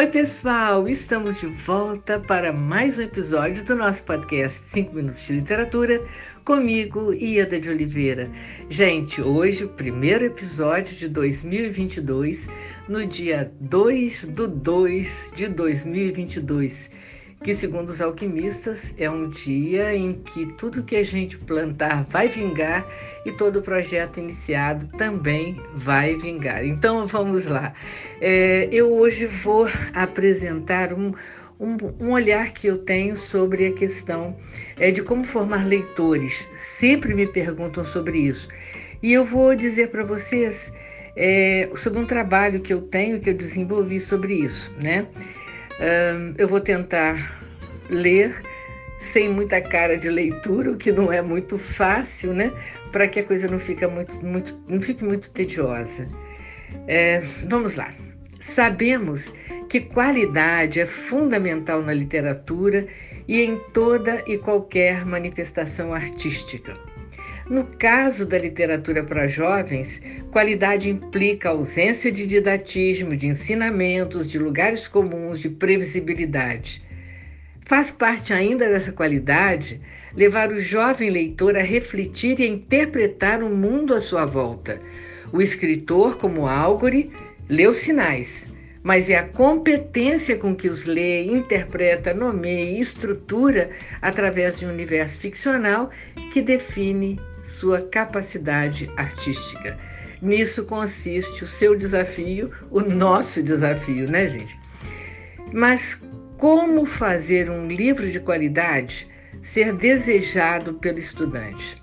Oi, pessoal! Estamos de volta para mais um episódio do nosso podcast 5 Minutos de Literatura, comigo, Ieda de Oliveira. Gente, hoje primeiro episódio de 2022, no dia 2 do 2 de 2022 que, segundo os alquimistas, é um dia em que tudo que a gente plantar vai vingar e todo projeto iniciado também vai vingar. Então vamos lá. É, eu hoje vou apresentar um, um, um, olhar que eu tenho sobre a questão é, de como formar leitores. Sempre me perguntam sobre isso. E eu vou dizer para vocês é, sobre um trabalho que eu tenho, que eu desenvolvi sobre isso, né? Eu vou tentar ler sem muita cara de leitura, o que não é muito fácil, né? Para que a coisa não, fique muito, muito, não fique muito tediosa. É, vamos lá. Sabemos que qualidade é fundamental na literatura e em toda e qualquer manifestação artística. No caso da literatura para jovens, qualidade implica ausência de didatismo, de ensinamentos, de lugares comuns, de previsibilidade. Faz parte ainda dessa qualidade levar o jovem leitor a refletir e a interpretar o mundo à sua volta. O escritor, como Álgore, lê os sinais, mas é a competência com que os lê, interpreta, nomeia e estrutura através de um universo ficcional que define sua capacidade artística. Nisso consiste o seu desafio, o nosso desafio, né, gente? Mas como fazer um livro de qualidade ser desejado pelo estudante?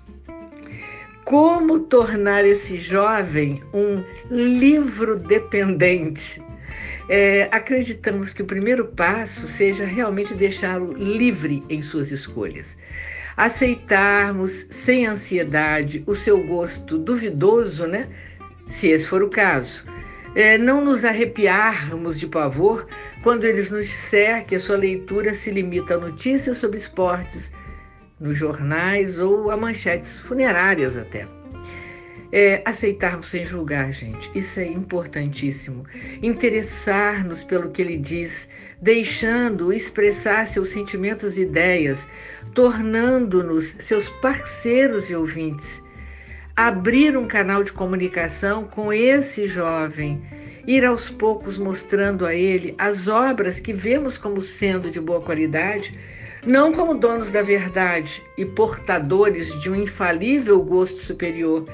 Como tornar esse jovem um livro dependente? É, acreditamos que o primeiro passo seja realmente deixá-lo livre em suas escolhas aceitarmos sem ansiedade o seu gosto duvidoso, né? Se esse for o caso. É, não nos arrepiarmos de pavor quando eles nos disser que a sua leitura se limita a notícias sobre esportes nos jornais ou a manchetes funerárias até. É, aceitarmos sem julgar, gente. Isso é importantíssimo. Interessar-nos pelo que ele diz, deixando expressar seus sentimentos e ideias, tornando-nos seus parceiros e ouvintes. Abrir um canal de comunicação com esse jovem, ir aos poucos mostrando a ele as obras que vemos como sendo de boa qualidade, não como donos da verdade e portadores de um infalível gosto superior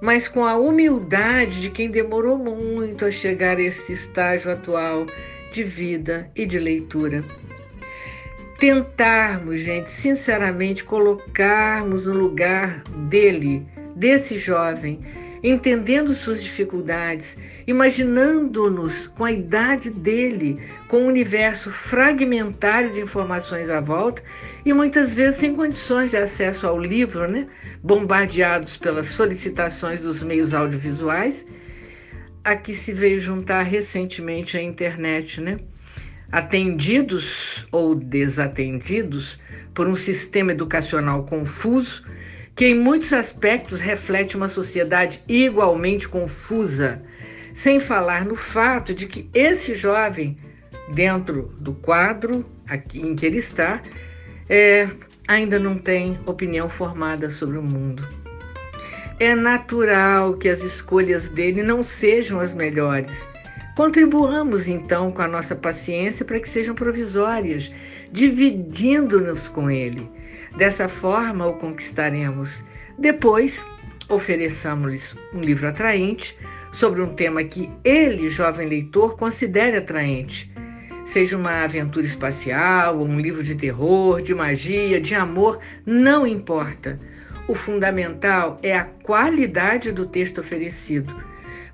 mas com a humildade de quem demorou muito a chegar a esse estágio atual de vida e de leitura. Tentarmos, gente, sinceramente colocarmos no lugar dele, desse jovem, entendendo suas dificuldades, imaginando-nos com a idade dele, com um universo fragmentário de informações à volta e muitas vezes sem condições de acesso ao livro, né? bombardeados pelas solicitações dos meios audiovisuais, a que se veio juntar recentemente a internet, né? atendidos ou desatendidos por um sistema educacional confuso que em muitos aspectos reflete uma sociedade igualmente confusa, sem falar no fato de que esse jovem, dentro do quadro aqui em que ele está, é, ainda não tem opinião formada sobre o mundo. É natural que as escolhas dele não sejam as melhores. Contribuamos então com a nossa paciência para que sejam provisórias, dividindo-nos com ele Dessa forma o conquistaremos. Depois, ofereçamos-lhes um livro atraente sobre um tema que ele, jovem leitor, considere atraente. Seja uma aventura espacial, ou um livro de terror, de magia, de amor, não importa. O fundamental é a qualidade do texto oferecido.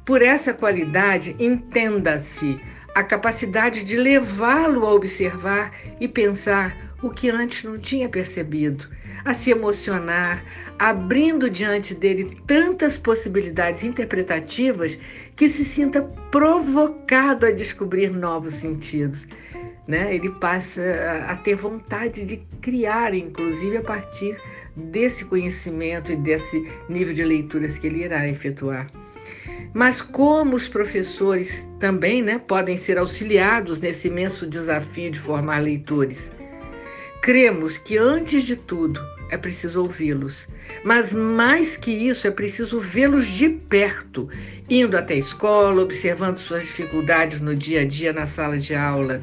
Por essa qualidade, entenda-se a capacidade de levá-lo a observar e pensar o que antes não tinha percebido, a se emocionar, abrindo diante dele tantas possibilidades interpretativas que se sinta provocado a descobrir novos sentidos. Né? Ele passa a ter vontade de criar, inclusive a partir desse conhecimento e desse nível de leituras que ele irá efetuar. Mas como os professores também né, podem ser auxiliados nesse imenso desafio de formar leitores? Cremos que, antes de tudo, é preciso ouvi-los. Mas mais que isso, é preciso vê-los de perto, indo até a escola, observando suas dificuldades no dia a dia na sala de aula.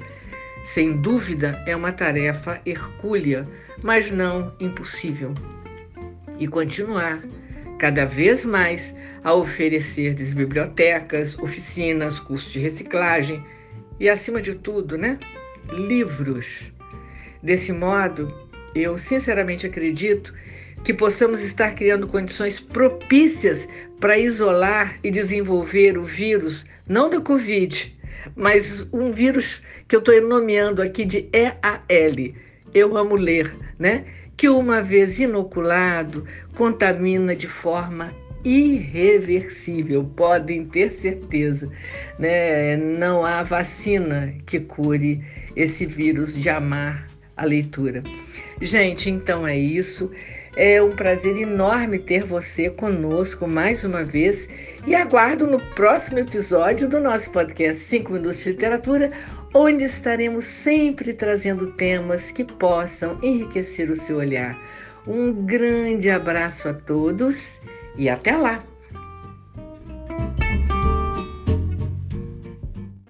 Sem dúvida, é uma tarefa hercúlea, mas não impossível. E continuar, cada vez mais, a oferecer-lhes bibliotecas, oficinas, cursos de reciclagem e, acima de tudo, né, livros. Desse modo, eu sinceramente acredito que possamos estar criando condições propícias para isolar e desenvolver o vírus, não da Covid, mas um vírus que eu estou nomeando aqui de EAL. Eu amo ler, né? Que uma vez inoculado, contamina de forma irreversível, podem ter certeza. Né? Não há vacina que cure esse vírus de amar a leitura. Gente, então é isso. É um prazer enorme ter você conosco mais uma vez e aguardo no próximo episódio do nosso podcast 5 Minutos de Literatura, onde estaremos sempre trazendo temas que possam enriquecer o seu olhar. Um grande abraço a todos e até lá!